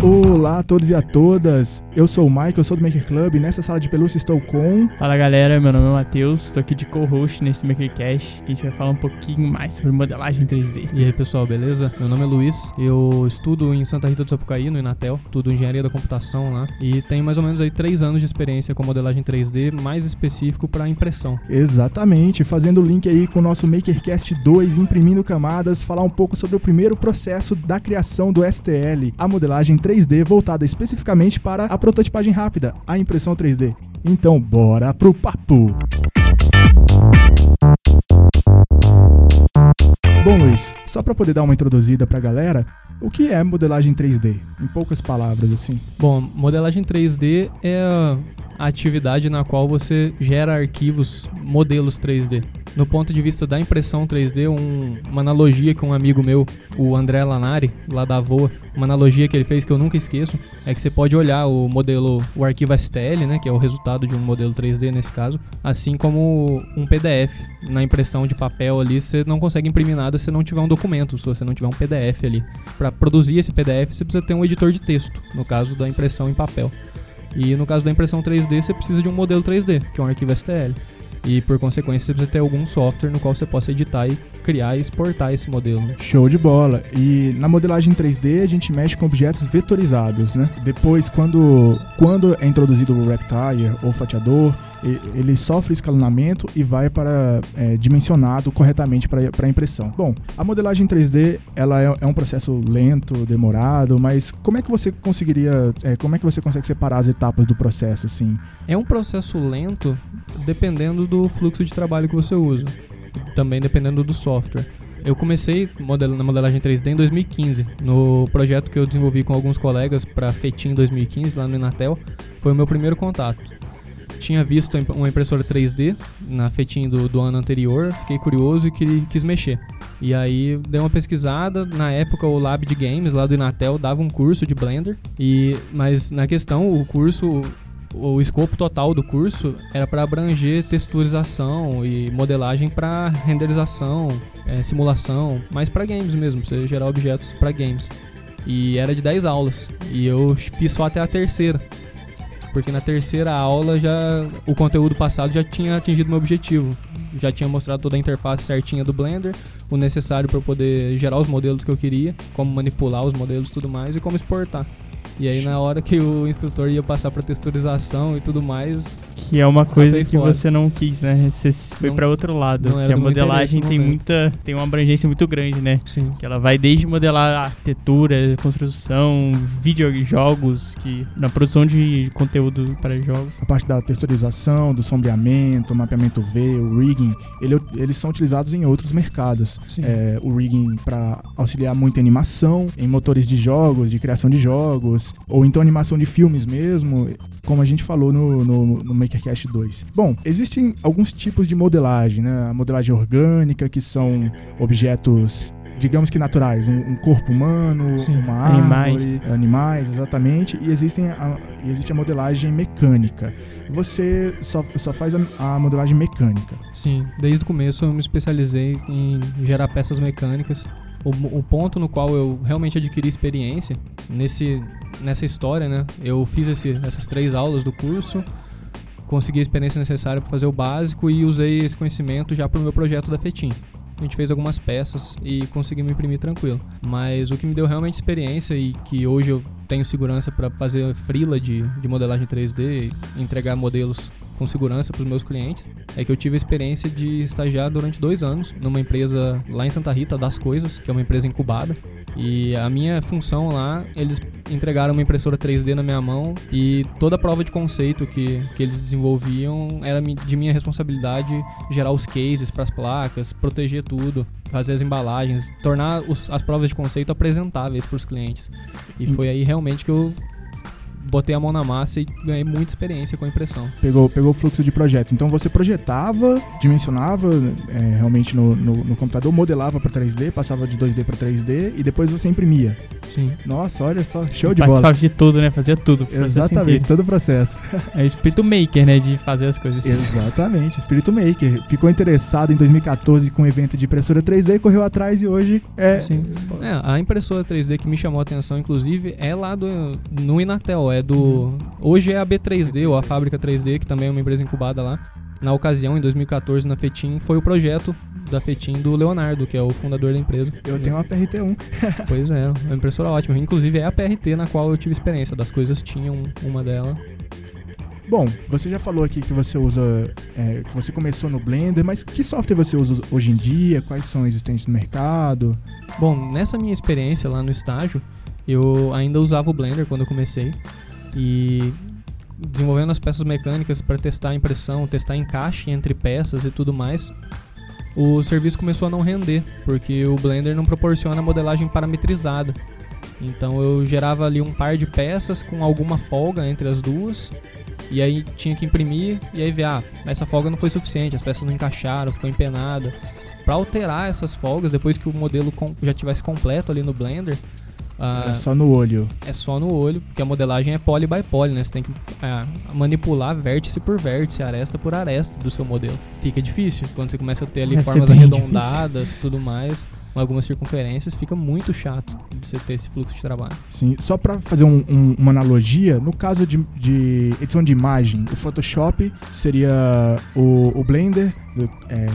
Olá a todos e a todas, eu sou o Mike, eu sou do Maker Club e nessa sala de pelúcia estou com... Fala galera, meu nome é Matheus, estou aqui de co-host nesse MakerCast que a gente vai falar um pouquinho mais sobre modelagem 3D. E aí pessoal, beleza? Meu nome é Luiz, eu estudo em Santa Rita do Sapucaí, no Inatel, estudo Engenharia da Computação lá e tenho mais ou menos aí 3 anos de experiência com modelagem 3D, mais específico para impressão. Exatamente, fazendo o link aí com o nosso MakerCast 2, imprimindo camadas, falar um pouco sobre o primeiro processo da criação do STL, a modelagem 3D voltada especificamente para a prototipagem rápida, a impressão 3D. Então, bora pro papo! Bom, Luiz, só para poder dar uma introduzida para a galera, o que é modelagem 3D? Em poucas palavras, assim. Bom, modelagem 3D é atividade na qual você gera arquivos, modelos 3D. No ponto de vista da impressão 3D, um, uma analogia que um amigo meu, o André Lanari, lá da Voa, uma analogia que ele fez que eu nunca esqueço, é que você pode olhar o modelo, o arquivo STL, né, que é o resultado de um modelo 3D nesse caso, assim como um PDF. Na impressão de papel ali, você não consegue imprimir nada se não tiver um documento, se você não tiver um PDF ali. Para produzir esse PDF, você precisa ter um editor de texto, no caso da impressão em papel. E no caso da impressão 3D, você precisa de um modelo 3D, que é um arquivo STL. E por consequência, você precisa ter algum software no qual você possa editar e criar e exportar esse modelo. Né? Show de bola. E na modelagem 3D a gente mexe com objetos vetorizados, né? Depois, quando, quando é introduzido o Reptile ou fatiador, ele sofre escalonamento e vai para é, dimensionado corretamente para a impressão. Bom, a modelagem 3D ela é, é, um processo lento, demorado, mas como é que você conseguiria, é, como é que você consegue separar as etapas do processo assim? É um processo lento, dependendo do fluxo de trabalho que você usa, também dependendo do software. Eu comecei na modelagem 3D em 2015, no projeto que eu desenvolvi com alguns colegas para FETIM 2015 lá no Inatel, foi o meu primeiro contato. Tinha visto uma impressora 3D na FETIM do, do ano anterior, fiquei curioso e quis, quis mexer. E aí dei uma pesquisada, na época o Lab de Games lá do Inatel dava um curso de Blender, e mas na questão o curso o escopo total do curso era para abranger texturização e modelagem para renderização, é, simulação, mas para games mesmo, você gerar objetos para games. E era de 10 aulas, e eu fiz só até a terceira. Porque na terceira aula já o conteúdo passado já tinha atingido meu objetivo. Já tinha mostrado toda a interface certinha do Blender, o necessário para poder gerar os modelos que eu queria, como manipular os modelos e tudo mais e como exportar. E aí na hora que o instrutor ia passar para texturização e tudo mais, que é uma coisa que fora. você não quis, né? Você foi para outro lado, que a modelagem tem muita tem uma abrangência muito grande, né? Sim. Que ela vai desde modelar arquitetura, construção, videojogos, que na produção de conteúdo para jogos. A parte da texturização, do sombreamento, mapeamento V, o rigging, ele, eles são utilizados em outros mercados. É, o rigging para auxiliar muito em animação, em motores de jogos, de criação de jogos, ou então animação de filmes mesmo, como a gente falou no, no, no MakerCast 2. Bom, existem alguns tipos de modelagem, né? A modelagem orgânica, que são objetos digamos que naturais, um, um corpo humano, Sim, uma árvore, animais. animais, exatamente, e existem a, existe a modelagem mecânica. Você só, só faz a, a, modelagem mecânica. Sim, desde o começo eu me especializei em gerar peças mecânicas o, o, ponto no qual eu realmente adquiri experiência nesse, nessa história, né? Eu fiz esse, essas três aulas do curso, consegui a experiência necessária para fazer o básico e usei esse conhecimento já para o meu projeto da FETIM. A gente fez algumas peças e conseguimos imprimir tranquilo. Mas o que me deu realmente experiência e que hoje eu tenho segurança para fazer frila de, de modelagem 3D e entregar modelos com segurança para os meus clientes é que eu tive a experiência de estagiar durante dois anos numa empresa lá em Santa Rita das Coisas, que é uma empresa incubada. E a minha função lá, eles entregaram uma impressora 3D na minha mão e toda a prova de conceito que, que eles desenvolviam era de minha responsabilidade gerar os cases para as placas, proteger tudo, fazer as embalagens, tornar os, as provas de conceito apresentáveis para os clientes. E foi aí realmente que eu botei a mão na massa e ganhei muita experiência com a impressão. Pegou, pegou o fluxo de projeto. Então você projetava, dimensionava é, realmente no, no, no, computador, modelava para 3D, passava de 2D para 3D e depois você imprimia. Sim. Nossa, olha só, show de bola. Participava de tudo, né? Fazia tudo. Exatamente, todo o processo. É o espírito maker, né? De fazer as coisas. Exatamente, espírito maker. Ficou interessado em 2014 com o um evento de impressora 3D, correu atrás e hoje é. Sim. É, a impressora 3D que me chamou a atenção, inclusive, é lá do, no Inatel. É do. Hoje é a B3D, ou a Fábrica 3D, que também é uma empresa incubada lá. Na ocasião, em 2014, na FETIM, foi o projeto da FETIM do Leonardo, que é o fundador da empresa. Eu tenho uma PRT1. pois é, uma impressora ótima. Inclusive é a PRT na qual eu tive experiência. Das coisas tinham uma dela. Bom, você já falou aqui que você usa, é, que você começou no Blender, mas que software você usa hoje em dia? Quais são existentes no mercado? Bom, nessa minha experiência lá no estágio, eu ainda usava o Blender quando eu comecei e desenvolvendo as peças mecânicas para testar impressão, testar encaixe entre peças e tudo mais. O serviço começou a não render, porque o Blender não proporciona modelagem parametrizada. Então eu gerava ali um par de peças com alguma folga entre as duas e aí tinha que imprimir e aí ver, ah, essa folga não foi suficiente, as peças não encaixaram, ficou empenada. Para alterar essas folgas, depois que o modelo já tivesse completo ali no Blender, é só no olho. É só no olho, porque a modelagem é poly by poly, né? Você tem que é, manipular vértice por vértice, aresta por aresta do seu modelo. Fica difícil quando você começa a ter ali é formas arredondadas e tudo mais algumas circunferências, fica muito chato de você ter esse fluxo de trabalho. Sim, só para fazer um, um, uma analogia, no caso de, de, edição de imagem, o Photoshop seria o, o Blender é,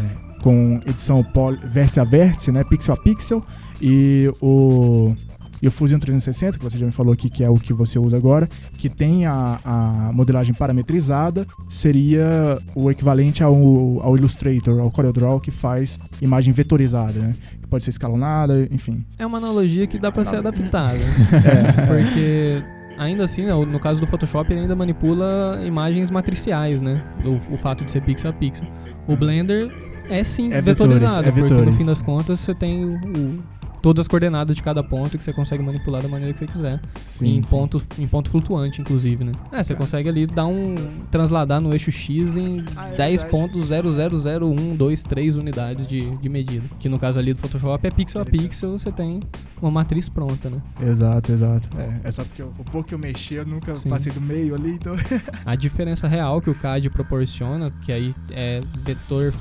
com edição vértice a vértice, né, pixel a pixel, e o e o Fusion 360, que você já me falou aqui que é o que você usa agora, que tem a, a modelagem parametrizada, seria o equivalente ao, ao Illustrator, ao CorelDRAW, que faz imagem vetorizada, né? Que pode ser escalonada, enfim. É uma analogia que dá para ser adaptada. é. Porque ainda assim, né, no caso do Photoshop, ele ainda manipula imagens matriciais, né? O, o fato de ser pixel a pixel. O Blender é sim é vetorizado, vetores, é porque no fim das contas você tem o, todas as coordenadas de cada ponto que você consegue manipular da maneira que você quiser. Sim, em, sim. Ponto, em ponto flutuante, inclusive, né? É, você é. consegue ali dar um. transladar no eixo X em ah, é 10.0000123 unidades de, de medida. Que no caso ali do Photoshop é pixel a pixel, você tem uma matriz pronta, né? Exato, exato. É, é só porque eu, o pouco que eu mexi, eu nunca sim. passei do meio ali, então. a diferença real que o CAD proporciona, que aí é vetor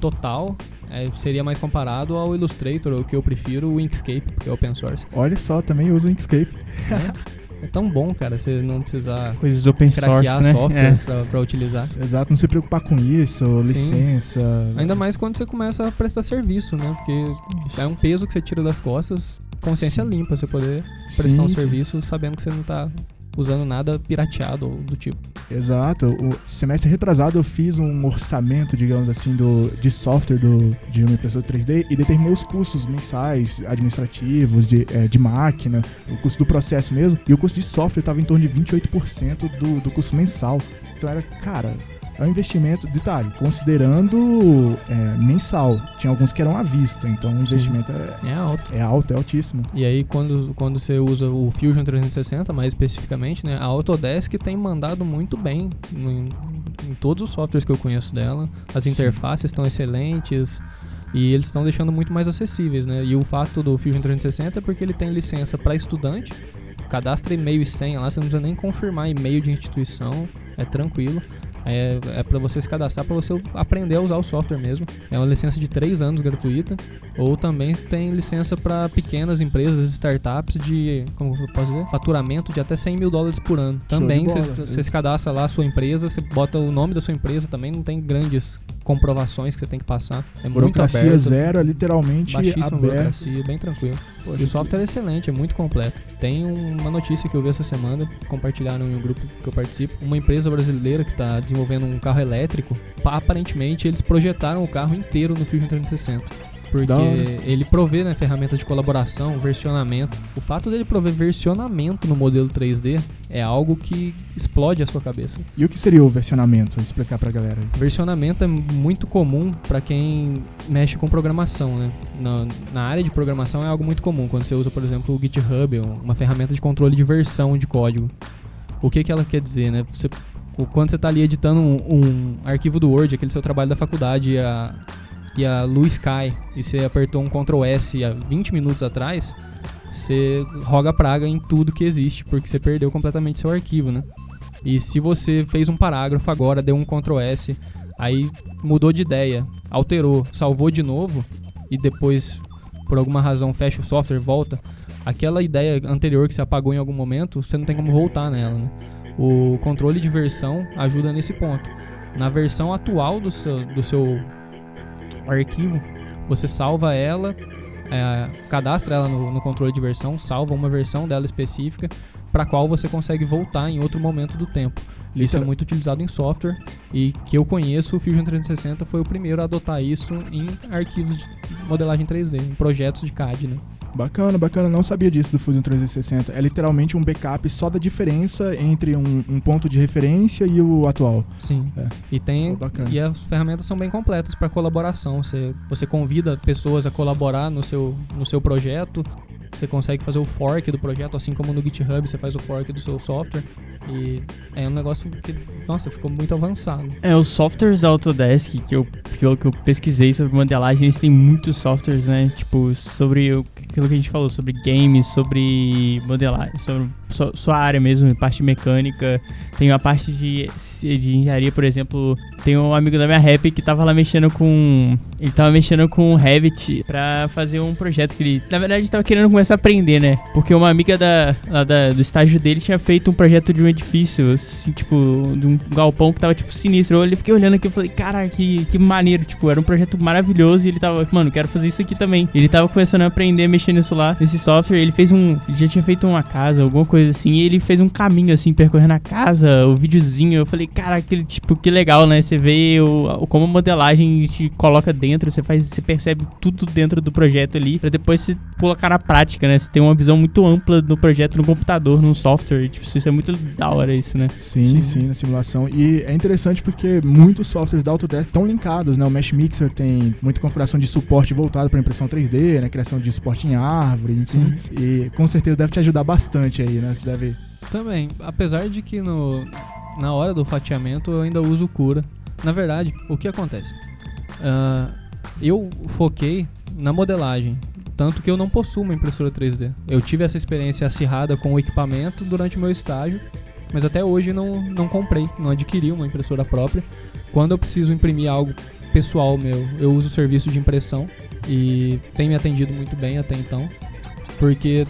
total é, seria mais comparado ao Illustrator, o que eu prefiro, o Inkscape, que é open source. Olha só, também uso o Inkscape. É, é tão bom, cara, você não precisar coisas open source, né? software é. pra, pra, utilizar. Exato, não se preocupar com isso, licença. Ainda mais quando você começa a prestar serviço, né? Porque isso. é um peso que você tira das costas, consciência sim. limpa, você poder prestar sim, um sim. serviço sabendo que você não tá usando nada pirateado ou do tipo. Exato. O semestre retrasado eu fiz um orçamento, digamos assim, do, de software do, de uma impressora 3D e determinei os custos mensais, administrativos, de, é, de máquina, o custo do processo mesmo. E o custo de software estava em torno de 28% do, do custo mensal. Então era, cara, é um investimento, detalhe, considerando é, mensal. Tinha alguns que eram à vista, então o investimento é, é, alto. É alto, é altíssimo. E aí, quando, quando você usa o Fusion 360, mais especificamente, né, a Autodesk tem mandado muito bem em, em todos os softwares que eu conheço dela. As Sim. interfaces estão excelentes. E eles estão deixando muito mais acessíveis, né? E o fato do Fusion 360 é porque ele tem licença para estudante, cadastra e-mail e senha lá, você não precisa nem confirmar e-mail de instituição, é tranquilo. É, é para você se cadastrar, para você aprender a usar o software mesmo. É uma licença de 3 anos gratuita. Ou também tem licença para pequenas empresas, startups de, como eu posso dizer, faturamento de até 100 mil dólares por ano. Também você se cadastra lá a sua empresa, você bota o nome da sua empresa também, não tem grandes comprovações que você tem que passar. É burocracia muito aberto. zero, é literalmente Baixíssima aberto. burocracia, bem tranquilo. Poxa, o software é excelente, é muito completo. Tem uma notícia que eu vi essa semana, compartilharam em um grupo que eu participo. Uma empresa brasileira que está desenvolvendo um carro elétrico, aparentemente eles projetaram o carro inteiro no Fusion 360. Porque ele provê né, ferramentas de colaboração, versionamento. O fato dele prover versionamento no modelo 3D é algo que explode a sua cabeça. E o que seria o versionamento? Explicar pra galera. Aí. Versionamento é muito comum para quem mexe com programação, né? Na, na, área de programação é algo muito comum. Quando você usa, por exemplo, o GitHub, uma ferramenta de controle de versão de código. O que, que ela quer dizer, né? Você, quando você está ali editando um, um, arquivo do Word, aquele seu trabalho da faculdade a, e a luz cai, e você apertou um Ctrl S há 20 minutos atrás, você roga praga em tudo que existe, porque você perdeu completamente seu arquivo, né? E se você fez um parágrafo agora, deu um Ctrl S, aí mudou de ideia, alterou, salvou de novo e depois, por alguma razão, fecha o software, volta, aquela ideia anterior que você apagou em algum momento, você não tem como voltar nela, né? O controle de versão ajuda nesse ponto. Na versão atual do seu, do seu arquivo, você salva ela, é, cadastra ela no, no, controle de versão, salva uma versão dela específica para qual você consegue voltar em outro momento do tempo. Isso é muito utilizado em software e que eu conheço, o Fusion 360 foi o primeiro a adotar isso em arquivos de modelagem 3D, em projetos de CAD, né? Bacana, bacana. Não sabia disso do Fusion 360. É literalmente um backup só da diferença entre um, um ponto de referência e o atual. Sim. É. E tem oh, e as ferramentas são bem completas para colaboração. Você, você convida pessoas a colaborar no seu, no seu projeto. Você consegue fazer o fork do projeto, assim como no GitHub você faz o fork do seu software. E é um negócio que, nossa, ficou muito avançado. É, os softwares da Autodesk que eu, eu, que eu pesquisei sobre modelagem, eles têm muitos softwares, né? Tipo, sobre o aquilo que a gente falou sobre games, sobre modelagem, sobre sua área mesmo, parte mecânica. Tem uma parte de, de engenharia, por exemplo. Tem um amigo da minha rap que tava lá mexendo com. Ele tava mexendo com o Revit pra fazer um projeto que ele. Na verdade, tava querendo começar a aprender, né? Porque uma amiga da, da, do estágio dele tinha feito um projeto de um edifício, assim, tipo, de um galpão que tava, tipo, sinistro. Eu fiquei olhando aqui e falei, cara, que, que maneiro. Tipo, era um projeto maravilhoso e ele tava, mano, quero fazer isso aqui também. Ele tava começando a aprender a mexer nisso lá, nesse software. Ele fez um. Ele já tinha feito uma casa, alguma coisa assim. E ele fez um caminho assim, percorrendo a casa, o videozinho. Eu falei, cara, aquele tipo, que legal, né? Você vê o, o, como a modelagem te coloca dentro, você faz, você percebe tudo dentro do projeto ali, pra depois você pula cara a prática, né? Você tem uma visão muito ampla do projeto no computador, no software. Tipo, isso é muito da hora isso, né? Sim, sim, sim, na simulação. E é interessante porque muitos softwares da Autodesk estão linkados, né? O Mesh Mixer tem muita configuração de suporte voltado para impressão 3D, né? Criação de suporte em árvore, enfim. Sim. E com certeza deve te ajudar bastante aí, né? né? Você deve. Também, apesar de que no, na hora do fatiamento eu ainda uso cura. Na verdade, o que acontece? Uh, eu foquei na modelagem, tanto que eu não possuo uma impressora 3D. Eu tive essa experiência acirrada com o equipamento durante o meu estágio, mas até hoje não, não comprei, não adquiri uma impressora própria. Quando eu preciso imprimir algo pessoal meu, eu uso o serviço de impressão e tem me atendido muito bem até então, porque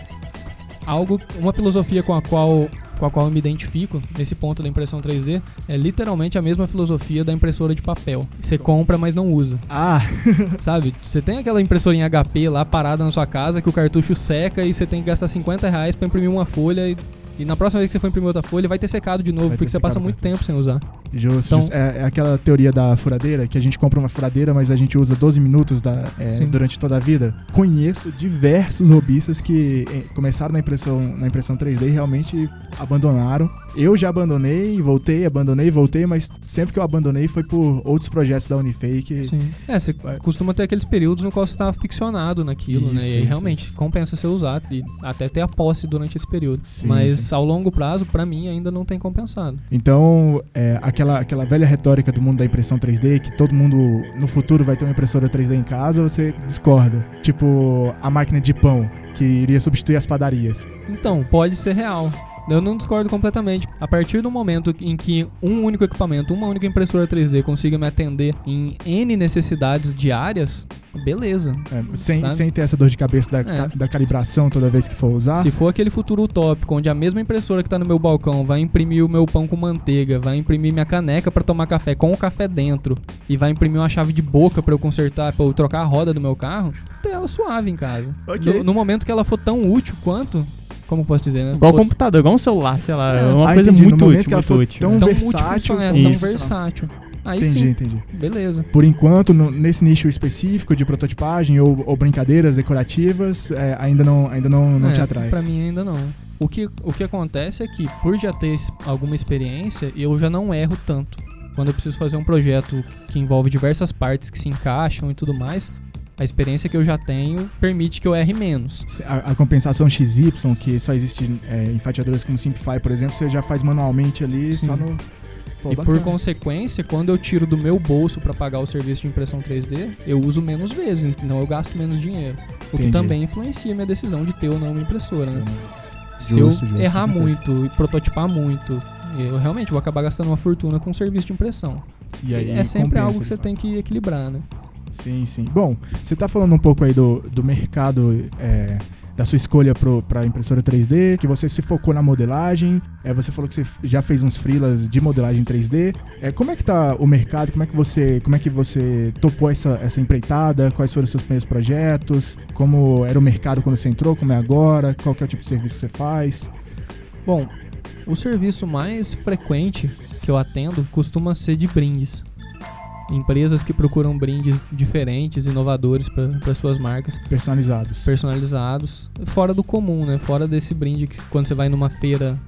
algo, uma filosofia com a qual com a qual eu me identifico nesse ponto da impressão 3D é literalmente a mesma filosofia da impressora de papel. Você compra, mas não usa. Ah! Sabe? Você tem aquela impressora em HP lá parada na sua casa que o cartucho seca e você tem que gastar 50 reais pra imprimir uma folha e e na próxima vez que você for imprimir outra folha, vai ter secado de novo, vai porque você passa muito tempo sem usar. Justo, então, justo. É, é, aquela teoria da furadeira, que a gente compra uma furadeira, mas a gente usa 12 minutos da, é, durante toda a vida. Conheço diversos robistas que é, começaram na impressão, na impressão 3D e realmente abandonaram. Eu já abandonei, voltei, abandonei, voltei, mas sempre que eu abandonei foi por outros projetos da Unifake. Sim. É, você costuma ter aqueles períodos no qual você está ficcionado naquilo, né? isso, né? E isso, realmente isso. compensa você usar e até ter a posse durante esse período. Sim, mas sim. ao longo prazo, para mim, ainda não tem compensado. Então, é, aquela, aquela velha retórica do mundo da impressão 3D, que todo mundo no futuro vai ter uma impressora 3D em casa, você discorda. Tipo, a máquina de pão, que iria substituir as padarias. Então, pode ser real. Eu não discordo completamente. A partir do momento em que um único equipamento, uma única impressora 3D consiga me atender em N necessidades diárias, beleza. É, sem, sem ter essa dor de cabeça da, é. da, calibração toda vez que for usar. Se for aquele futuro utópico, onde a mesma impressora que está no meu balcão vai imprimir o meu pão com manteiga, vai imprimir minha caneca para tomar café com o café dentro e vai imprimir uma chave de boca para eu consertar, para eu trocar a roda do meu carro, ela suave em casa. Okay. No, no momento que ela for tão útil quanto, como posso dizer, né? Igual o computador, igual um celular, sei lá. É, uma ah, coisa entendi, muito útil, muito útil. Tão, tão versátil. É, tão versátil. Aí entendi, sim. entendi. Beleza. Por enquanto, no, nesse nicho específico de prototipagem ou, ou brincadeiras decorativas, é, ainda não, ainda não, não é, te atrai. Pra mim ainda não. O que, o que acontece é que, por já ter alguma experiência, eu já não erro tanto. Quando eu preciso fazer um projeto que envolve diversas partes que se encaixam e tudo mais, a experiência que eu já tenho permite que eu erre menos. A, a compensação XY, que só existe é, em fatiadores como Simplify, por exemplo, você já faz manualmente ali Sim. só no. Pô, e bacana. por consequência, quando eu tiro do meu bolso para pagar o serviço de impressão 3D, eu uso menos vezes, então eu gasto menos dinheiro. O Entendi. que também influencia a minha decisão de ter ou não uma impressora, né? Se eu justo, errar muito e prototipar muito, eu realmente vou acabar gastando uma fortuna com serviço de impressão. E aí é sempre algo que você tem que equilibrar, né? Sim, sim. Bom, você está falando um pouco aí do, do mercado é, da sua escolha para impressora 3D, que você se focou na modelagem, é, você falou que você já fez uns freelas de modelagem 3D. É, como é que tá o mercado? Como é que você, como é que você topou essa, essa empreitada? Quais foram os seus primeiros projetos? Como era o mercado quando você entrou? Como é agora? Qual é o tipo de serviço que você faz? Bom, o serviço mais frequente que eu atendo costuma ser de brindes empresas que procuram brindes diferentes, inovadores para suas marcas. Personalizados. Personalizados. Fora do comum, né? Fora desse brinde que quando você vai numa feira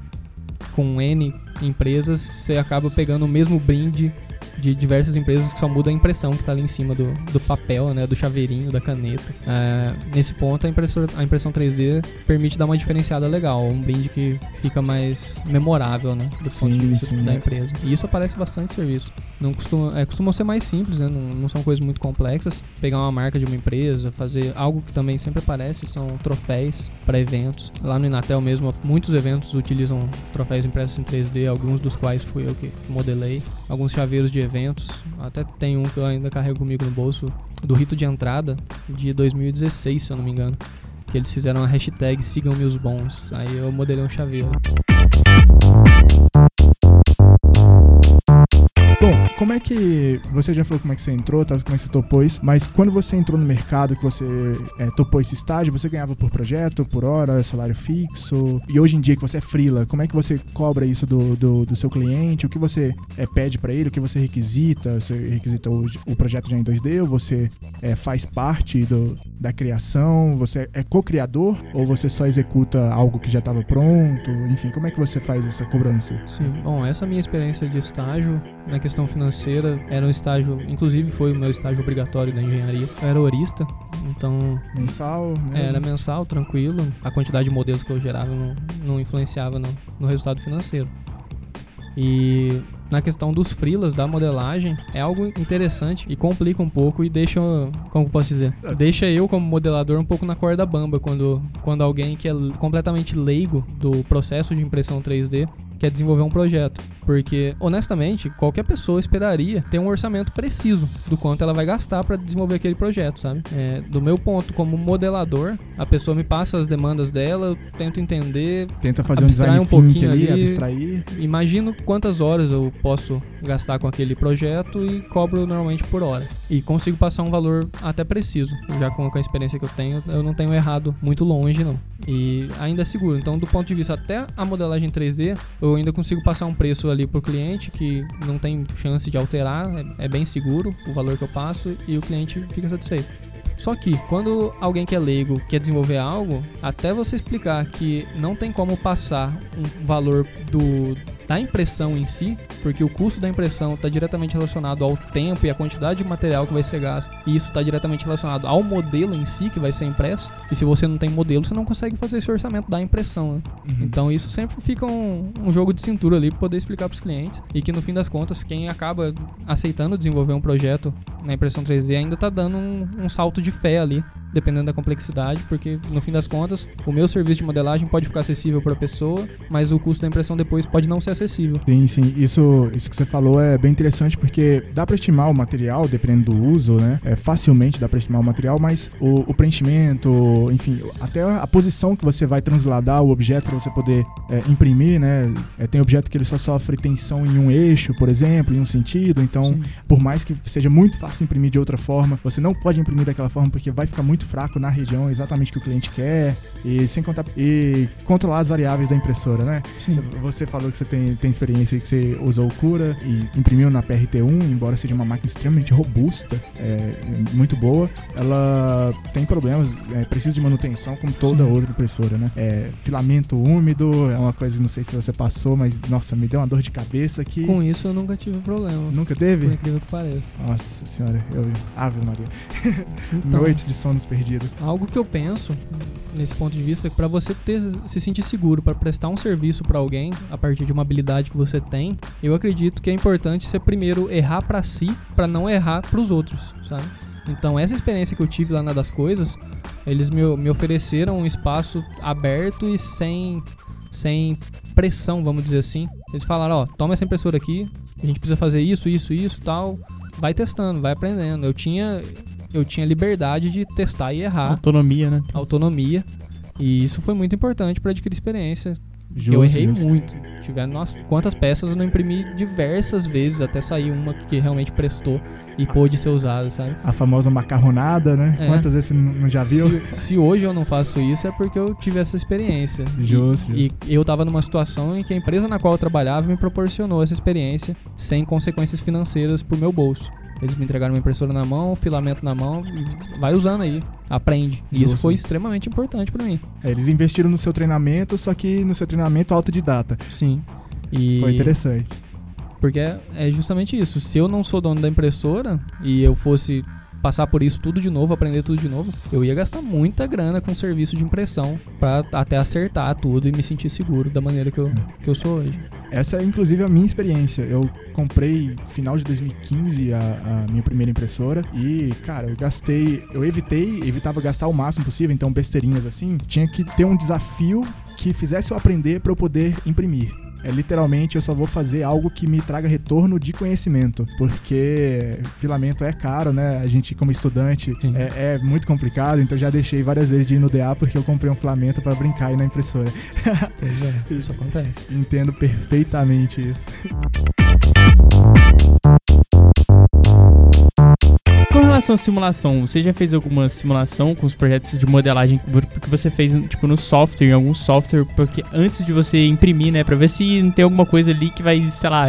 com N empresas, você acaba pegando o mesmo brinde de diversas empresas que só muda a impressão que está ali em cima do, do papel, né, do chaveirinho, da caneta. É, nesse ponto, a, impressora, a impressão 3D permite dar uma diferenciada legal, um brinde que fica mais memorável, né, do sim, ponto de vista sim, da é. empresa. E isso aparece bastante serviço. Não costuma, é, costumam ser mais simples, né, não, não são coisas muito complexas. Pegar uma marca de uma empresa, fazer algo que também sempre aparece, são troféus para eventos. Lá no Inatel mesmo, muitos eventos utilizam troféus impressos em 3D, alguns dos quais fui eu que, que modelei. Alguns chaveiros de eventos. Até tem um que eu ainda carrego comigo no bolso, do rito de entrada de 2016, se eu não me engano. Que eles fizeram a hashtag Sigam-me os Bons. Aí eu modelei um chaveiro. Bom, como é que. Você já falou como é que você entrou, tá, como é que você topou isso, mas quando você entrou no mercado, que você é, topou esse estágio, você ganhava por projeto, por hora, salário fixo? E hoje em dia que você é freela, como é que você cobra isso do, do, do seu cliente? O que você é, pede para ele? O que você requisita? Você requisita o, o projeto já em 2D? Ou você é, faz parte do, da criação? Você é co-criador? Ou você só executa algo que já estava pronto? Enfim, como é que você faz essa cobrança? Sim, bom, essa é minha experiência de estágio na questão financeira, era um estágio, inclusive foi o meu estágio obrigatório da engenharia. Eu era horista, então. Mensal? É, era mensal, tranquilo. A quantidade de modelos que eu gerava não, não influenciava no, no resultado financeiro. E na questão dos frilas da modelagem é algo interessante e complica um pouco e deixa, como posso dizer, deixa eu como modelador um pouco na corda bamba quando, quando alguém que é completamente leigo do processo de impressão 3D quer desenvolver um projeto. Porque, honestamente, qualquer pessoa esperaria ter um orçamento preciso do quanto ela vai gastar para desenvolver aquele projeto, sabe? É, do meu ponto como modelador, a pessoa me passa as demandas dela, eu tento entender, tenta fazer um design um pouquinho ali, ali, abstrair. Imagino quantas horas eu posso gastar com aquele projeto e cobro normalmente por hora. E consigo passar um valor até preciso. Já com a experiência que eu tenho, eu não tenho errado muito longe, não. E ainda é seguro. Então, do ponto de vista até a modelagem 3D, eu ainda consigo passar um preço ali pro cliente que não tem chance de alterar, é, é bem seguro o valor que eu passo e o cliente fica satisfeito. Só que quando alguém que é leigo quer desenvolver algo, até você explicar que não tem como passar um valor do da impressão em si, porque o custo da impressão está diretamente relacionado ao tempo e à quantidade de material que vai ser gasto, e isso está diretamente relacionado ao modelo em si que vai ser impresso. E se você não tem modelo, você não consegue fazer esse orçamento da impressão. Né? Uhum. Então isso sempre fica um, um jogo de cintura ali para poder explicar para os clientes e que no fim das contas quem acaba aceitando desenvolver um projeto na impressão 3D ainda está dando um, um salto de fé ali dependendo da complexidade, porque no fim das contas, o meu serviço de modelagem pode ficar acessível para a pessoa, mas o custo da impressão depois pode não ser acessível. Sim, sim, isso, isso que você falou é bem interessante porque dá para estimar o material, dependendo do uso, né? É, facilmente dá para estimar o material, mas o, o, preenchimento, enfim, até a posição que você vai transladar o objeto para você poder é, imprimir, né? É, tem objeto que ele só sofre tensão em um eixo, por exemplo, em um sentido, então, sim. por mais que seja muito fácil imprimir de outra forma, você não pode imprimir daquela forma porque vai ficar muito muito fraco na região exatamente que o cliente quer e sem contar e controlar as variáveis da impressora, né? Sim. Você falou que você tem, tem experiência que você usou o Cura e imprimiu na PRT1, embora seja uma máquina extremamente robusta, é, muito boa. Ela tem problemas, é, precisa de manutenção como toda Sim. outra impressora, né? É, filamento úmido é uma coisa, não sei se você passou, mas nossa, me deu uma dor de cabeça que Com isso eu nunca tive problema. nunca Por teve. incrível que pareça. Nossa senhora, eu Ave Maria. Então, Noites de sonos perdidos. Algo que eu penso nesse ponto de vista é que para você ter, se sentir seguro para prestar um serviço para alguém a partir de uma habilidade que você tem, eu acredito que é importante você primeiro errar para si para não errar para os outros, sabe? Então essa experiência que eu tive lá na das coisas, eles me, me ofereceram um espaço aberto e sem sem pressão, vamos dizer assim. Eles falaram, ó, toma essa impressora aqui, a gente precisa fazer isso, isso, isso, tal. Vai testando, vai aprendendo. Eu tinha eu tinha liberdade de testar e errar Autonomia, né? autonomia. E isso foi muito importante para adquirir experiência. Justo, eu errei justo. muito. Tiver, nossa, quantas peças eu não imprimi diversas vezes até sair uma que realmente prestou e pôde ser usada, sabe? A famosa macarronada, né? É. Quantas vezes você não já viu? Se, se hoje eu não faço isso é porque eu tive essa experiência. E- Justo, E, justo. eu tava numa situação em que a empresa na qual eu trabalhava me proporcionou essa experiência sem consequências financeiras pro meu bolso. Eles me entregaram uma impressora na mão, filamento na mão, e vai usando aí, aprende. E isso foi extremamente importante pra mim. É, eles investiram no seu treinamento, só que no seu treinamento autodidata. Sim. E Foi interessante. Porque é é justamente isso. Se eu não sou dono da impressora e eu fosse passar por isso tudo de novo, aprender tudo de novo, eu ia gastar muita grana com serviço de impressão pra até acertar tudo e me sentir seguro da maneira que eu, que eu sou hoje. Essa é inclusive a minha experiência. Eu comprei final de 2015 a, a minha primeira impressora e, cara, eu gastei, eu evitei, evitava gastar o máximo possível, então besteirinhas assim, tinha que ter um desafio que fizesse eu aprender para eu poder imprimir. É literalmente eu só vou fazer algo que me traga retorno de conhecimento, porque filamento é caro, né? A gente como estudante é, é muito complicado, então já deixei várias vezes de ir no DA porque eu comprei um filamento para brincar aí na impressora. Pois é, isso acontece. Entendo perfeitamente isso. Relação à simulação, você já fez alguma simulação com os projetos de modelagem que você fez tipo no software, em algum software, porque antes de você imprimir, né, Pra ver se não tem alguma coisa ali que vai, sei lá,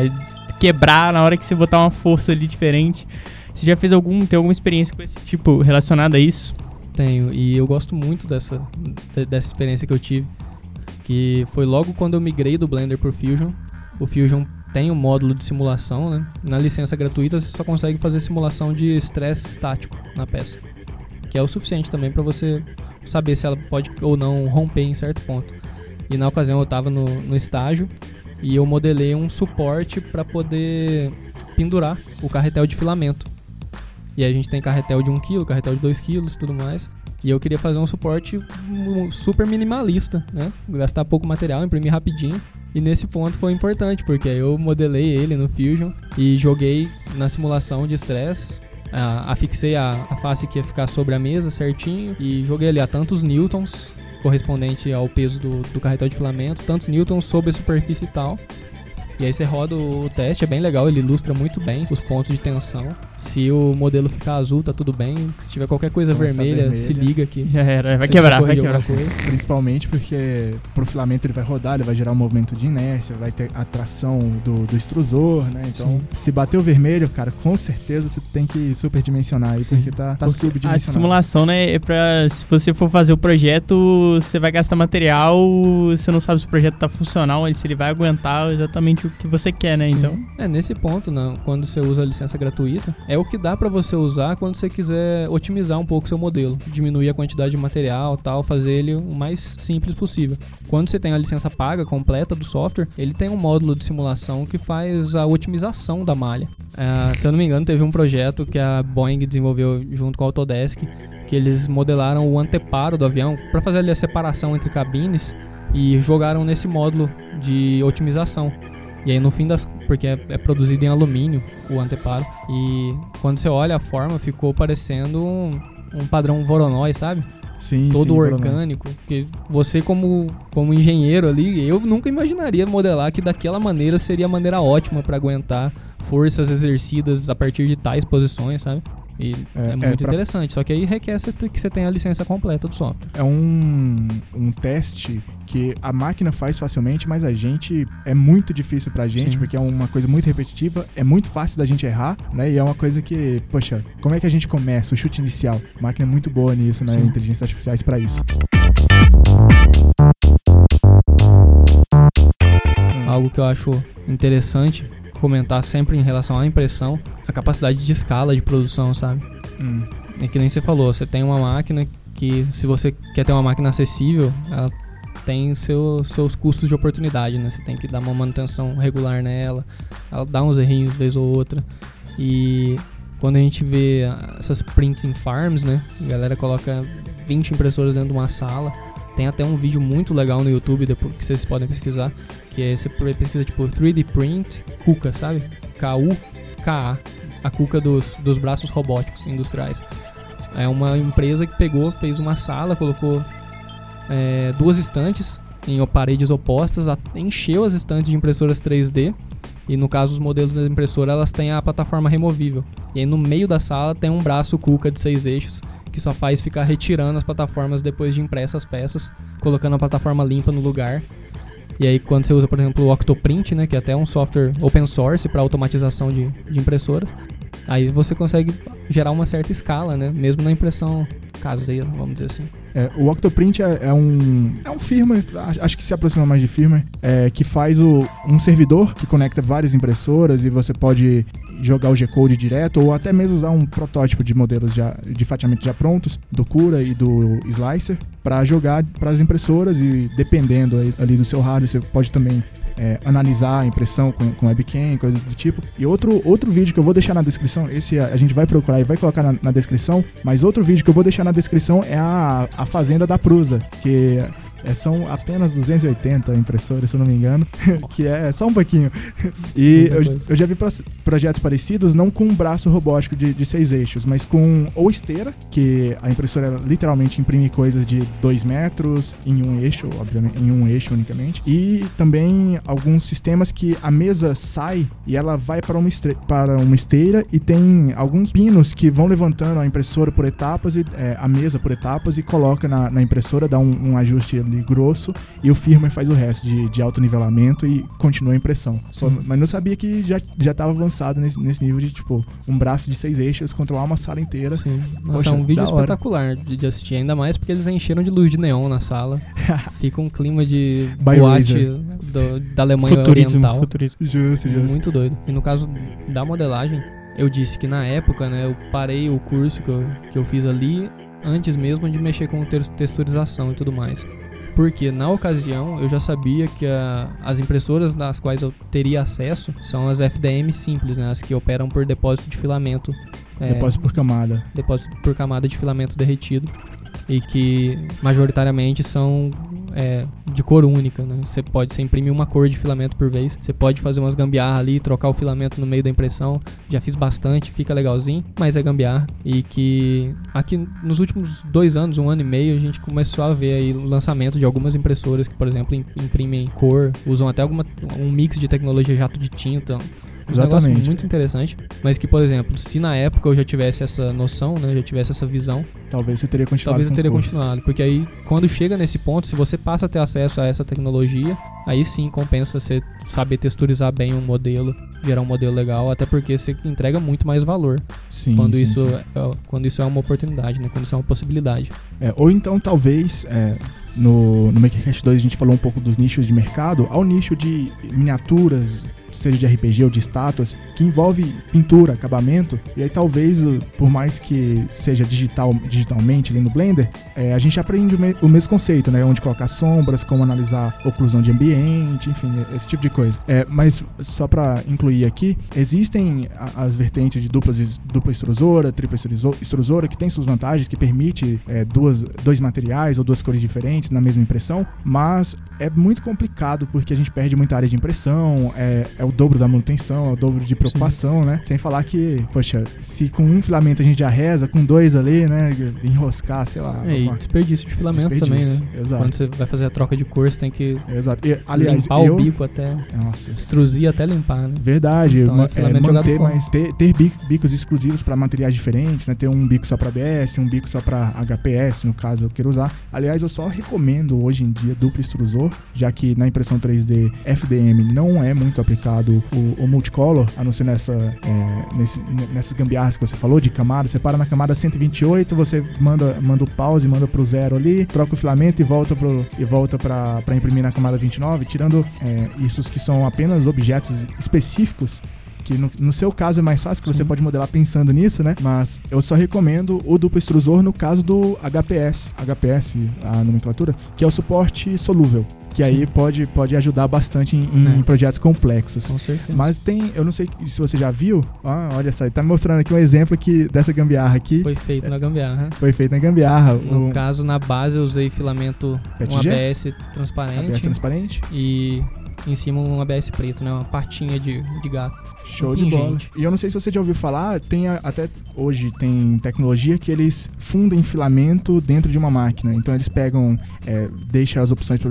quebrar na hora que você botar uma força ali diferente. Você já fez algum, tem alguma experiência com esse tipo relacionada a isso? Tenho, e eu gosto muito dessa, de- dessa experiência que eu tive. Que foi logo quando eu migrei do Blender pro Fusion. O Fusion tem um módulo de simulação, né? Na licença gratuita você só consegue fazer simulação de estresse estático na peça. Que é o suficiente também para você saber se ela pode ou não romper em certo ponto. E na ocasião eu estava no, no estágio e eu modelei um suporte para poder pendurar o carretel de filamento. E a gente tem carretel de 1 kg, carretel de 2 kg tudo mais. E eu queria fazer um suporte super minimalista, né? Gastar pouco material, imprimir rapidinho. E nesse ponto foi importante, porque eu modelei ele no Fusion e joguei na simulação de estresse. afixei a, a face que ia ficar sobre a mesa certinho e joguei ali a tantos newtons, correspondente ao peso do, do carretel de filamento, tantos newtons sobre a superfície e tal. E aí você roda o teste, é bem legal, ele ilustra muito bem os pontos de tensão. Se o modelo ficar azul, tá tudo bem. Se tiver qualquer coisa vermelha, vermelha. se liga aqui. Já era, vai quebrar, vai quebrar. Principalmente porque pro filamento ele vai rodar, ele vai gerar um movimento de inércia, vai ter a tração do, do extrusor, né? Então, Sim. se bater o vermelho, cara, com certeza você tem que superdimensionar aí, Sim. porque tá, tá Porque A subdimensionado. simulação, né, é pra. Se você for fazer o projeto, você vai gastar material, você não sabe se o projeto tá funcional, se ele vai aguentar exatamente o que você quer, né? Então. É, nesse ponto, não, quando você usa a licença gratuita, é o que dá pra você usar quando você quiser otimizar um pouco seu modelo, diminuir a quantidade de material, tal, fazer ele o mais simples possível. Quando você tem a licença paga completa do software, ele tem um módulo de simulação que faz a otimização da malha. Ah, se eu não me engano, teve um projeto que a Boeing desenvolveu junto com a Autodesk, que eles modelaram o anteparo do avião para fazer ali a separação entre cabines e jogaram nesse módulo de otimização. E aí no fim das. Porque é, é produzido em alumínio o anteparo. E quando você olha a forma, ficou parecendo um, um padrão Voronoi, sabe? Sim, Todo sim, orgânico. Porque você, como, como engenheiro ali, eu nunca imaginaria modelar que daquela maneira seria a maneira ótima para aguentar forças exercidas a partir de tais posições, sabe? E é, é muito pra... interessante, só que aí requer que você tenha a licença completa do software. É um, um teste que a máquina faz facilmente, mas a gente é muito difícil pra gente, Sim. porque é uma coisa muito repetitiva, é muito fácil da gente errar, né? E é uma coisa que, poxa, como é que a gente começa? O chute inicial. A máquina é muito boa nisso, né? Sim. Inteligências artificiais para isso. Algo que eu acho interessante comentar sempre em relação à impressão, a capacidade de escala de produção, sabe? Hum. É que nem você falou, você tem uma máquina que, se você quer ter uma máquina acessível, ela tem seu, seus custos de oportunidade, né? Você tem que dar uma manutenção regular nela, ela dá uns errinhos vez ou outra. E quando a gente vê essas printing farms, né? A galera coloca 20 impressoras dentro de uma sala. Tem até um vídeo muito legal no YouTube depois que vocês podem pesquisar, que é você pesquisa tipo 3D print KUKA, sabe? K U K A, a KUKA dos, dos braços robóticos industriais. É uma empresa que pegou, fez uma sala, colocou é, duas estantes em paredes opostas, encheu as estantes de impressoras 3D e no caso os modelos da impressora elas têm a plataforma removível. E aí no meio da sala tem um braço Kuka de seis eixos que só faz ficar retirando as plataformas depois de impressas as peças, colocando a plataforma limpa no lugar. E aí quando você usa, por exemplo, o Octoprint, né, que é até um software open source para automatização de, de impressoras, aí você consegue gerar uma certa escala, né, mesmo na impressão caseira, vamos dizer assim. É, o Octoprint é, é, um é um firmware, acho que se aproxima mais de firmware, é, que faz o, um servidor que conecta várias impressoras e você pode jogar o G-Code direto ou até mesmo usar um protótipo de modelos já, de fatiamento já prontos do Cura e do Slicer para jogar para as impressoras e dependendo ali do seu hardware você pode também é, analisar a impressão com, com webcam, coisas do tipo. E outro, outro vídeo que eu vou deixar na descrição, esse a, gente vai procurar e vai colocar na, na descrição, mas outro vídeo que eu vou deixar na descrição é a, a Fazenda da Prusa, que é, são apenas 280 impressoras, se eu não me engano, que é só um pouquinho. E eu, eu, já vi pro, projetos parecidos, não com um braço robótico de, de, seis eixos, mas com ou esteira, que a impressora literalmente imprime coisas de 2 metros em um eixo, obviamente, em um eixo unicamente, e também alguns sistemas que a mesa sai e ela vai para uma, para uma esteira e tem alguns pinos que vão levantando a impressora por etapas e é, a mesa por etapas e coloca na, na impressora, dá um, um ajuste ali grosso e o firmware faz o resto de, de alto nivelamento e continua a impressão. Só, mas não sabia que já, já tava avançado nesse, nesse nível de, tipo, um braço de seis eixos controlar uma sala inteira. Sim. Nossa, Poxa, é um vídeo espetacular de, de, assistir, ainda mais porque eles encheram de luz de neon na sala. Fica um clima de boate do, da Alemanha futurismo, Oriental. Futurismo. Justo, justo. Muito doido. E no caso da modelagem, eu disse que na época, né, eu parei o curso que eu, que eu fiz ali antes mesmo de mexer com texturização e tudo mais porque na ocasião eu já sabia que a, as impressoras nas quais eu teria acesso são as FDM simples, né, as que operam por depósito de filamento. É, depósito por camada. Depósito por camada de filamento derretido e que majoritariamente são é, de cor única, né? Você pode, você imprimir uma cor de filamento por vez, você pode fazer umas gambiarra ali, trocar o filamento no meio da impressão. Já fiz bastante, fica legalzinho, mas é gambiarra. E que aqui nos últimos dois anos, um ano e meio, a gente começou a ver aí o lançamento de algumas impressoras que, por exemplo, imprimem cor, usam até alguma, um mix de tecnologia jato de tinta, Exatamente. Um negócio muito interessante. Mas que, por exemplo, se na época eu já tivesse essa noção, né? Já tivesse essa visão. Talvez você teria continuado. Talvez eu teria continuado. Porque aí, quando chega nesse ponto, se você passa a ter acesso a essa tecnologia, aí sim compensa você saber texturizar bem um modelo, gerar um modelo legal, até porque você entrega muito mais valor. Sim. Quando, sim, isso, sim. É, quando isso é uma oportunidade, né? Quando isso é uma possibilidade. É, ou então, talvez. É no, no MakerCast 2 a gente falou um pouco dos nichos de mercado, ao nicho de miniaturas, seja de RPG ou de estátuas, que envolve pintura, acabamento, e aí talvez, por mais que seja digital, digitalmente ali no Blender, é, a gente aprende o, me o, mesmo conceito, né? Onde colocar sombras, como analisar oclusão de ambiente, enfim, esse tipo de coisa. É, mas só para incluir aqui, existem as vertentes de duplas, dupla extrusora, tripla extrusora, que tem suas vantagens, que permite é, duas, dois materiais ou duas cores diferentes na mesma impressão, mas é muito complicado porque a gente perde muita área de impressão, é, é o dobro da manutenção, é o dobro de preocupação, Sim. né? Sem falar que, poxa, se com um filamento a gente já reza, com dois ali, né? Enroscar, sei lá. É, e desperdício de filamento desperdício, também, né? Exato. Quando você vai fazer a troca de cor, você tem que Exato. E, aliás, limpar eu... o bico até. Nossa. Extrusir até limpar, né? Verdade. Então, é, é, manter, mais, ter, ter bicos exclusivos para materiais diferentes, né? Ter um bico só para ABS, um bico só para HPS, no caso eu queiro usar. Aliás, eu só recomendo hoje em dia duplo extrusor, já que na impressão 3D FDM não é muito aplicado o, o multicolor, a não ser nessa, é, nesse, nessas gambiarras que você falou de camada. Você para na camada 128, você manda, manda o pause, manda pro zero ali, troca o filamento e volta pro, e volta para imprimir na camada 29, tirando é, isso que são apenas objetos específicos que no, no, seu caso é mais fácil, que você pode modelar pensando nisso, né? Mas eu só recomendo o duplo extrusor no caso do HPS, HPS, a nomenclatura, que é o suporte solúvel que aí pode, pode ajudar bastante em, em é. projetos complexos. Com certeza. Mas tem, eu não sei se você já viu, ah, olha só, tá me mostrando aqui um exemplo aqui dessa gambiarra aqui. Foi feito na gambiarra. Foi feito na gambiarra. No o... caso, na base eu usei filamento PETG? um ABS transparente. ABS transparente. E em cima um ABS preto, né? Uma patinha de, de gato. Show de bola. E eu não sei se você já ouviu falar, tem a, até hoje tem tecnologia que eles fundem filamento dentro de uma máquina. Então eles pegam, é, deixa as opções para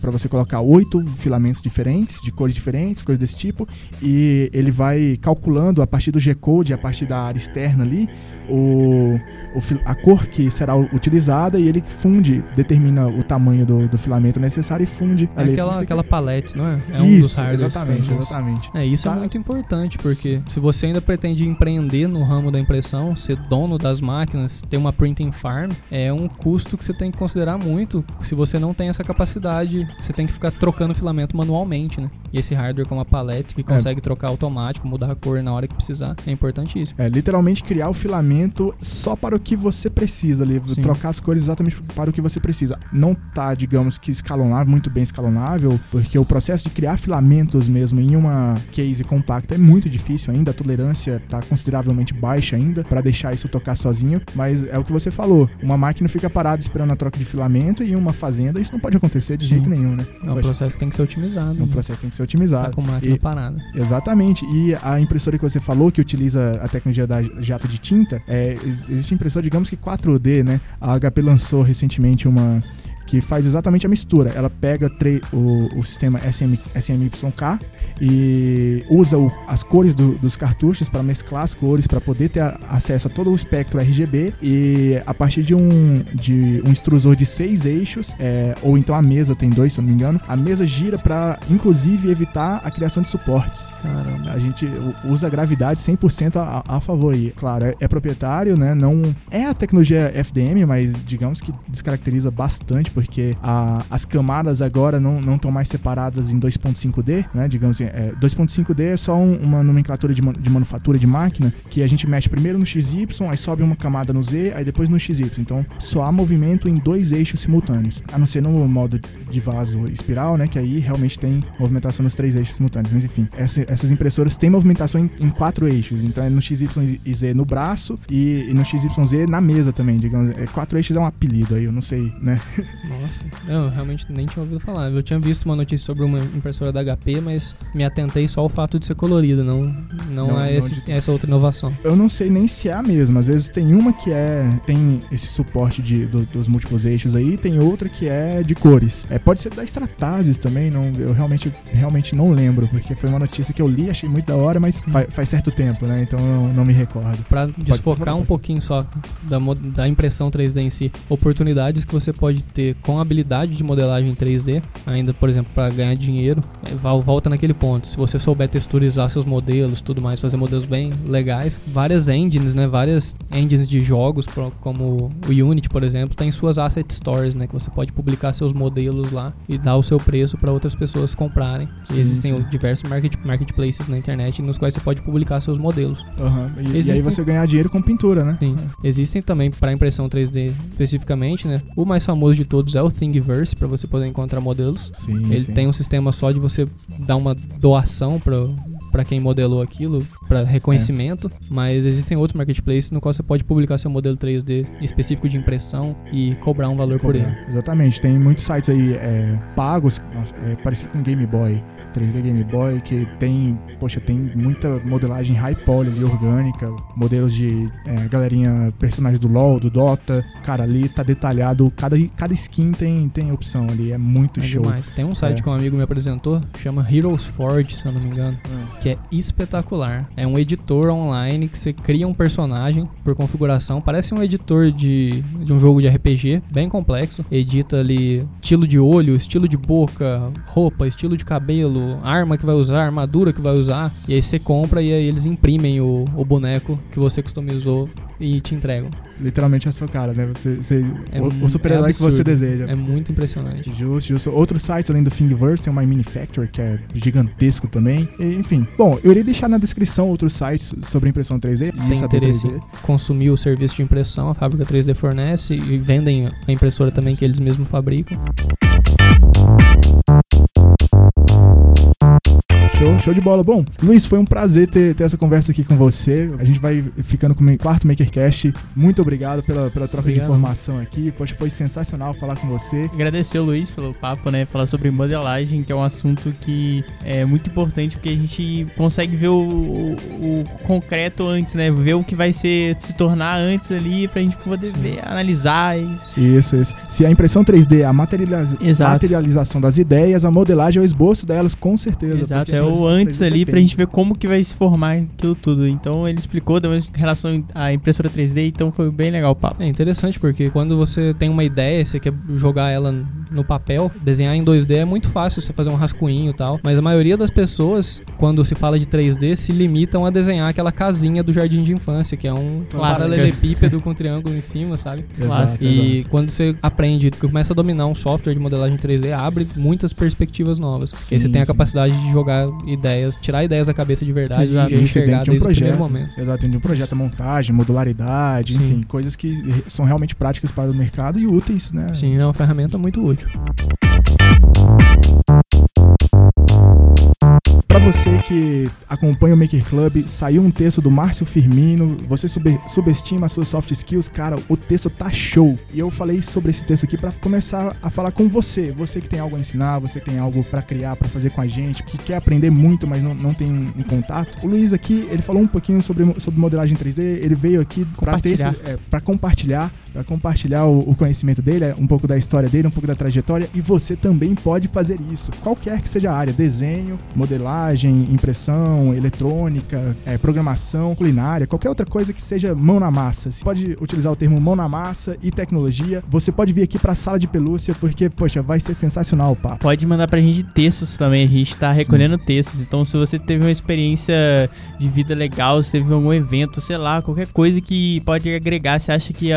para você colocar oito filamentos diferentes, de cores diferentes, coisas desse tipo, e ele vai calculando a partir do G-code, a partir da área externa ali, o, o, a cor que será utilizada e ele funde, determina o tamanho do, do filamento necessário e funde. É aquela, aquela palete, não é? É um isso, dos hardwares. Exatamente, exatamente. É, isso é tá. é muito importante, porque se você ainda pretende empreender no ramo da impressão, ser dono das máquinas, ter uma printing farm, é um custo que você tem que considerar muito. Se você não tem essa capacidade, você tem que ficar trocando filamento manualmente, né? E esse hardware com uma palete que é. consegue é. trocar automático, mudar a cor na hora que precisar, é importantíssimo. É, literalmente criar o filamento só para o que você precisa ali, Sim. trocar as cores exatamente para o que você precisa. Não tá, digamos que escalonável, muito bem escalonável, porque o processo de criar filamentos mesmo em uma case compacta é muito difícil ainda, a tolerância tá consideravelmente baixa ainda para deixar isso tocar sozinho, mas é o que você falou, uma máquina fica parada esperando a troca de filamento e uma fazenda, isso não pode acontecer de Sim. jeito nenhum, né? É um processo que tem que ser otimizado. É um né? processo que tem que ser otimizado. Tá com máquina e, parada. Exatamente. E a impressora que você falou que utiliza a tecnologia da jato de tinta, é, existe impressora, digamos que 4D, né? A HP lançou recentemente uma que faz exatamente a mistura. Ela pega o, o sistema SM, SMYK e usa o, as cores do, dos cartuchos para mesclar as cores, para poder ter a, acesso a todo o espectro RGB e a partir de um, de um extrusor de seis eixos, é, ou então a mesa tem dois, se eu não me engano, a mesa gira para inclusive evitar a criação de suportes. Caramba. A gente usa a gravidade 100% a, a favor aí. Claro, é, é proprietário, né? Não é a tecnologia FDM, mas digamos que descaracteriza bastante porque a, as camadas agora não estão mais separadas em 2.5D, né? Digamos assim, é, 2.5D é só um, uma nomenclatura de, de, manufatura de máquina que a gente mexe primeiro no XY, aí sobe uma camada no Z, aí depois no XY. Então só há movimento em dois eixos simultâneos, a não ser no modo de vaso espiral, né? Que aí realmente tem movimentação nos três eixos simultâneos. Mas enfim, essa, essas impressoras têm movimentação em, em, quatro eixos. Então é no XY e Z no braço e, e no XYZ na mesa também, digamos. É, quatro eixos é um apelido aí, eu não sei, né? Nossa, eu realmente nem tinha ouvido falar. Eu tinha visto uma notícia sobre uma impressora da HP, mas me atentei só ao fato de ser colorida, não, não, não a esse, de... essa outra inovação. Eu não sei nem se é a mesma. Às vezes tem uma que é tem esse suporte de, do, dos múltiplos eixos aí, tem outra que é de cores. É, pode ser da Stratasis também, não, eu realmente, realmente não lembro, porque foi uma notícia que eu li, achei muito da hora, mas hum. faz, faz certo tempo, né? Então não, não me recordo. Para desfocar um pouquinho só da, da impressão 3D em si, oportunidades que você pode ter com habilidade de modelagem 3D, ainda, por exemplo, para ganhar dinheiro, é, volta naquele ponto. Se você souber texturizar seus modelos, tudo mais, fazer modelos bem legais, várias engines, né, várias engines de jogos, como o Unity, por exemplo, tem suas asset stores, né, que você pode publicar seus modelos lá e dar o seu preço para outras pessoas comprarem. Sim, existem sim. diversos market, marketplaces na internet nos quais você pode publicar seus modelos. Uhum. E, existem, e aí você ganhar dinheiro com pintura, né? Sim. Existem também para impressão 3D especificamente, né? O mais famoso de todos é o Thingiverse para você poder encontrar modelos. Sim, Ele sim. tem um sistema só de você dar uma doação para para quem modelou aquilo, para reconhecimento, é. mas existem outros marketplaces no qual você pode publicar seu modelo 3D específico de impressão e cobrar um valor cobrar. por ele. Exatamente, tem muitos sites aí é, pagos, nossa, é, parecido com Game Boy. 3D Game Boy, que tem, poxa, tem muita modelagem high poly ali, orgânica, modelos de é, galerinha, personagens do LoL, do Dota. Cara, ali tá detalhado, cada, cada skin tem, tem opção ali, é muito é show. Demais. Tem um site é. que um amigo me apresentou, chama Heroes Forge, se eu não me engano, hum. que é espetacular. É um editor online que você cria um personagem por configuração, parece um editor de, de um jogo de RPG, bem complexo. Edita ali estilo de olho, estilo de boca, roupa, estilo de cabelo, arma que vai usar, armadura que vai usar. E aí você compra e aí eles imprimem o, o boneco que você customizou e te entregam. Literalmente a sua cara, né? Você, você é, o, o super-herói é que você deseja. É muito impressionante. Justo, justo. Outros sites além do Thingiverse, tem o My Manufacture, que é gigantesco também. E, enfim. Bom, eu irei deixar na descrição outros sites sobre impressão 3D. Tem interesse 3D. em consumir o serviço de impressão, a fábrica 3D fornece e vendem a impressora também que eles mesmos fabricam. Show, show de bola. Bom, Luiz, foi um prazer ter, ter essa conversa aqui com você. A gente vai ficando com o quarto MakerCast. Muito obrigado pela, pela troca obrigado. de informação aqui. Poxa, foi sensacional falar com você. Agradecer o Luiz pelo papo, né? Falar sobre modelagem, que é um assunto que é muito importante porque a gente consegue ver o, o, o concreto antes, né? Ver o que vai ser, se tornar antes ali pra gente poder ver, analisar isso. Isso, isso. Se a impressão 3D é a materializa materialização das ideias, a modelagem é o esboço delas, com certeza. Exato, é o antes ali pra gente ver como que vai se formar aquilo tudo. Então ele explicou, deu uma relação à impressora 3D, então foi bem legal o papo. É interessante porque quando você tem uma ideia, você quer jogar ela no papel, desenhar em 2D é muito fácil, você fazer um rascunho e tal. Mas a maioria das pessoas, quando se fala de 3D, se limitam a desenhar aquela casinha do jardim de infância, que é um paralelepípedo com um triângulo em cima, sabe? Exato, e exato. quando você aprende, começa a dominar um software de modelagem 3D, abre muitas perspectivas novas. Sim, e você tem a capacidade de jogar ideias, tirar ideias da cabeça de verdade Exato. e enxergar de um projeto, o momento. Exato, dentro de um projeto, montagem, modularidade, Sim. enfim, coisas que são realmente práticas para o mercado e úteis, né? Sim, é uma ferramenta muito útil. Para você que acompanha o Maker Club, saiu um texto do Márcio Firmino. Você sub subestima as suas soft skills, cara, o texto tá show. E eu falei sobre esse texto aqui para começar a falar com você. Você que tem algo a ensinar, você que tem algo para criar, para fazer com a gente, que quer aprender muito, mas não, não tem um, contato. O Luiz aqui, ele falou um pouquinho sobre, sobre modelagem 3D. Ele veio aqui para é, para compartilhar para compartilhar o, o, conhecimento dele, é, um pouco da história dele, um pouco da trajetória, e você também pode fazer isso. Qualquer que seja a área, desenho, modelagem, impressão, eletrônica, é, programação, culinária, qualquer outra coisa que seja mão na massa. Você pode utilizar o termo mão na massa e tecnologia. Você pode vir aqui para a sala de pelúcia, porque, poxa, vai ser sensacional o papo. Pode mandar pra gente textos também, a gente tá recolhendo Sim. textos. Então, se você teve uma experiência de vida legal, se teve algum evento, sei lá, qualquer coisa que pode agregar, você acha que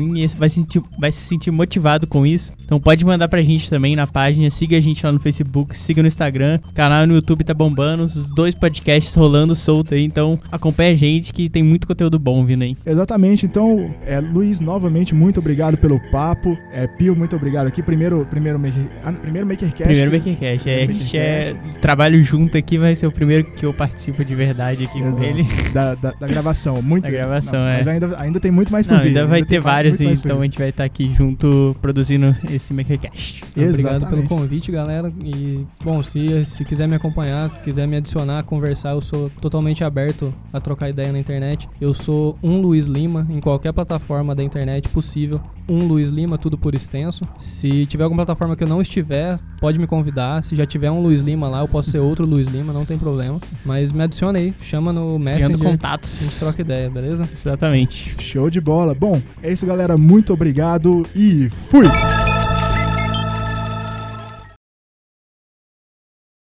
alguém vai se sentir, vai se sentir motivado com isso. Então pode mandar pra gente também na página, siga a gente lá no Facebook, siga no Instagram, o canal no YouTube tá bombando, os dois podcasts rolando solto aí, então acompanha a gente que tem muito conteúdo bom vindo aí. Exatamente, então, é, Luiz, novamente, muito obrigado pelo papo. É, Pio, muito obrigado aqui. Primeiro, primeiro, maker, ah, primeiro Makercast. Primeiro Makercast, é, a gente é, trabalho junto aqui, vai ser o primeiro que eu participo de verdade aqui Exato. com ele. Da, da, da gravação, muito. Da gravação, não, é. Mas ainda, ainda tem muito mais por Não, ainda vai ainda ter vários, então a gente vai estar aqui junto produzindo esse Makercast. Obrigado pelo convite, galera. E, bom, se, se quiser me acompanhar, quiser me adicionar, conversar, eu sou totalmente aberto a trocar ideia na internet. Eu sou um Luiz Lima em qualquer plataforma da internet possível. Um Luiz Lima, tudo por extenso. Se tiver alguma plataforma que eu não estiver, pode me convidar. Se já tiver um Luiz Lima lá, eu posso ser outro Luiz Lima, não tem problema. Mas me adicione aí, chama no Messenger. Criando contatos. A gente troca ideia, beleza? Exatamente. Show de bola. Bom, é isso, galera. Muito obrigado e fui!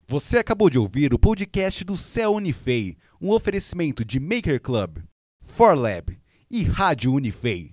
Você acabou de ouvir o podcast do Céu Unifei, um oferecimento de Maker Club, ForLab e Rádio Unifei.